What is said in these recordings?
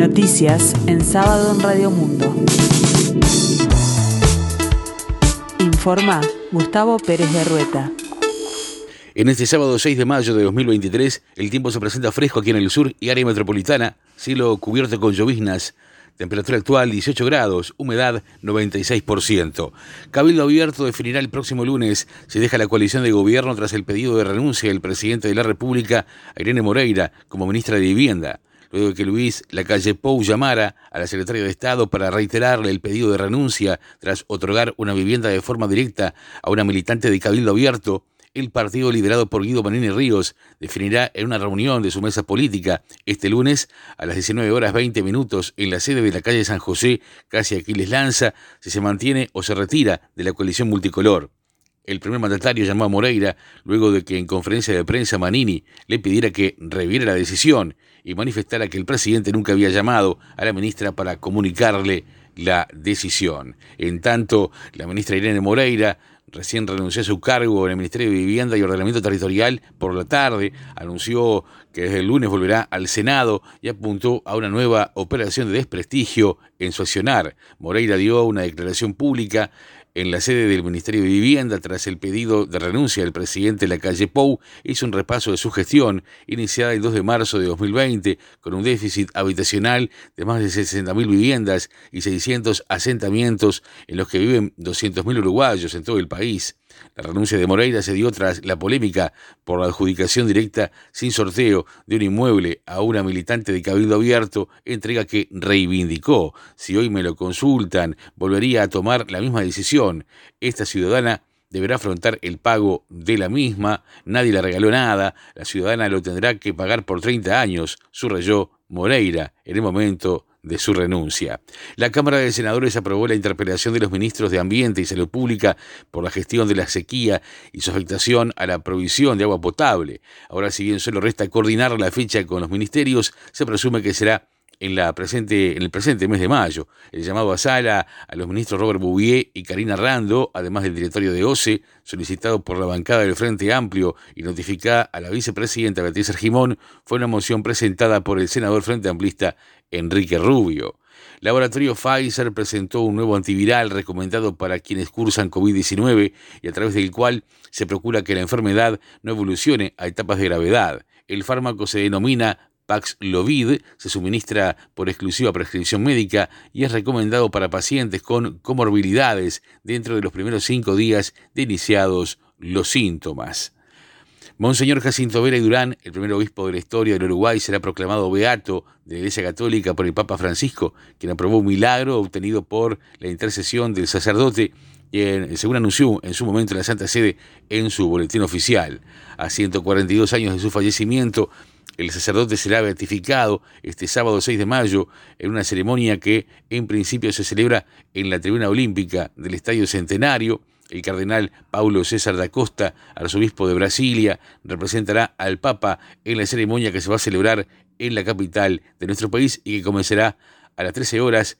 Noticias en sábado en Radio Mundo. Informa Gustavo Pérez de Rueta. En este sábado 6 de mayo de 2023, el tiempo se presenta fresco aquí en el sur y área metropolitana, cielo cubierto con lloviznas, temperatura actual 18 grados, humedad 96%. Cabildo Abierto definirá el próximo lunes si deja la coalición de gobierno tras el pedido de renuncia del presidente de la República, Irene Moreira, como ministra de Vivienda luego de que Luis Lacalle Pou llamara a la secretaria de Estado para reiterarle el pedido de renuncia tras otorgar una vivienda de forma directa a una militante de Cabildo Abierto, el partido liderado por Guido Manini Ríos definirá en una reunión de su mesa política este lunes a las 19 horas 20 minutos en la sede de la calle San José, casi Aquiles Lanza, si se mantiene o se retira de la coalición multicolor. El primer mandatario llamó a Moreira luego de que en conferencia de prensa Manini le pidiera que reviera la decisión y manifestara que el presidente nunca había llamado a la ministra para comunicarle la decisión. En tanto, la ministra Irene Moreira recién renunció a su cargo en el Ministerio de Vivienda y Ordenamiento Territorial por la tarde, anunció que desde el lunes volverá al Senado y apuntó a una nueva operación de desprestigio en su accionar. Moreira dio una declaración pública en la sede del Ministerio de Vivienda, tras el pedido de renuncia del presidente de la calle Pou, hizo un repaso de su gestión, iniciada el 2 de marzo de 2020, con un déficit habitacional de más de 60.000 viviendas y 600 asentamientos en los que viven 200.000 uruguayos en todo el país. La renuncia de Moreira se dio tras la polémica por la adjudicación directa sin sorteo de un inmueble a una militante de Cabildo Abierto, entrega que reivindicó. Si hoy me lo consultan, volvería a tomar la misma decisión. Esta ciudadana deberá afrontar el pago de la misma, nadie le regaló nada, la ciudadana lo tendrá que pagar por 30 años, subrayó Moreira en el momento de su renuncia. La Cámara de Senadores aprobó la interpelación de los ministros de Ambiente y Salud Pública por la gestión de la sequía y su afectación a la provisión de agua potable. Ahora, si bien solo resta coordinar la fecha con los ministerios, se presume que será en, la presente, en el presente mes de mayo. El llamado a sala a los ministros Robert Bouvier y Karina Rando, además del directorio de OCE, solicitado por la bancada del Frente Amplio y notificada a la vicepresidenta Beatriz Argimón, fue una moción presentada por el senador Frente Amplista Enrique Rubio. Laboratorio Pfizer presentó un nuevo antiviral recomendado para quienes cursan COVID-19 y a través del cual se procura que la enfermedad no evolucione a etapas de gravedad. El fármaco se denomina Paxlovid se suministra por exclusiva prescripción médica y es recomendado para pacientes con comorbilidades dentro de los primeros cinco días de iniciados los síntomas. Monseñor Jacinto Vera y Durán, el primer obispo de la historia del Uruguay, será proclamado beato de la Iglesia Católica por el Papa Francisco, quien aprobó un milagro obtenido por la intercesión del sacerdote según anunció en su momento la Santa Sede en su boletín oficial. A 142 años de su fallecimiento, el sacerdote será beatificado este sábado 6 de mayo en una ceremonia que en principio se celebra en la tribuna olímpica del Estadio Centenario. El cardenal Paulo César da Costa, arzobispo de Brasilia, representará al Papa en la ceremonia que se va a celebrar en la capital de nuestro país y que comenzará a las 13 horas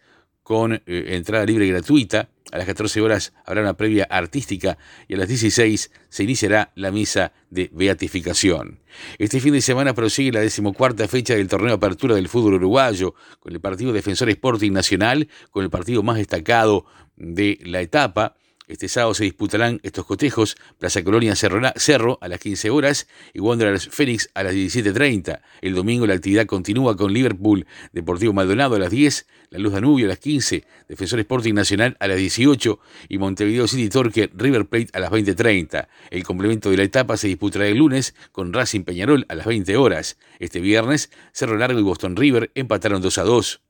con eh, entrada libre y gratuita. A las 14 horas habrá una previa artística y a las 16 se iniciará la misa de beatificación. Este fin de semana prosigue la decimocuarta fecha del torneo apertura del fútbol uruguayo, con el partido Defensor Sporting Nacional, con el partido más destacado de la etapa. Este sábado se disputarán estos cotejos, Plaza Colonia Cerro, a las 15 horas y Wanderers Fénix a las 17.30. El domingo la actividad continúa con Liverpool Deportivo Maldonado a las 10, La Luz Danubio a las 15, Defensor Sporting Nacional a las 18 y Montevideo City Torque River Plate a las 20.30. El complemento de la etapa se disputará el lunes con Racing Peñarol a las 20 horas. Este viernes Cerro Largo y Boston River empataron 2 a 2.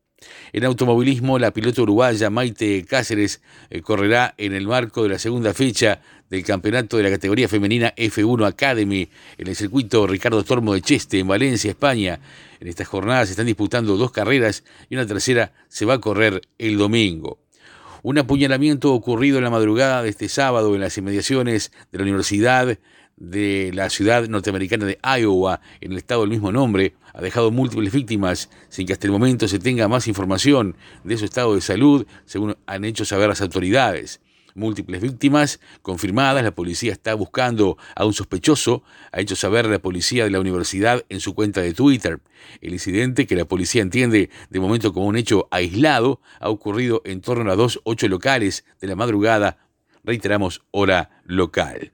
En automovilismo, la piloto uruguaya Maite Cáceres eh, correrá en el marco de la segunda fecha del campeonato de la categoría femenina F1 Academy en el circuito Ricardo Tormo de Cheste, en Valencia, España. En estas jornadas se están disputando dos carreras y una tercera se va a correr el domingo. Un apuñalamiento ocurrido en la madrugada de este sábado en las inmediaciones de la Universidad de la ciudad norteamericana de Iowa, en el estado del mismo nombre, ha dejado múltiples víctimas sin que hasta el momento se tenga más información de su estado de salud, según han hecho saber las autoridades. múltiples víctimas confirmadas. La policía está buscando a un sospechoso, ha hecho saber la policía de la universidad en su cuenta de Twitter. El incidente, que la policía entiende de momento como un hecho aislado, ha ocurrido en torno a dos ocho locales de la madrugada, reiteramos, hora local.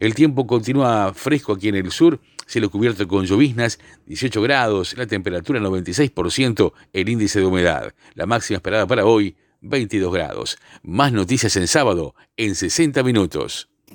El tiempo continúa fresco aquí en el sur, cielo cubierto con lloviznas, 18 grados, la temperatura 96%, el índice de humedad. La máxima esperada para hoy, 22 grados. Más noticias en sábado, en 60 minutos.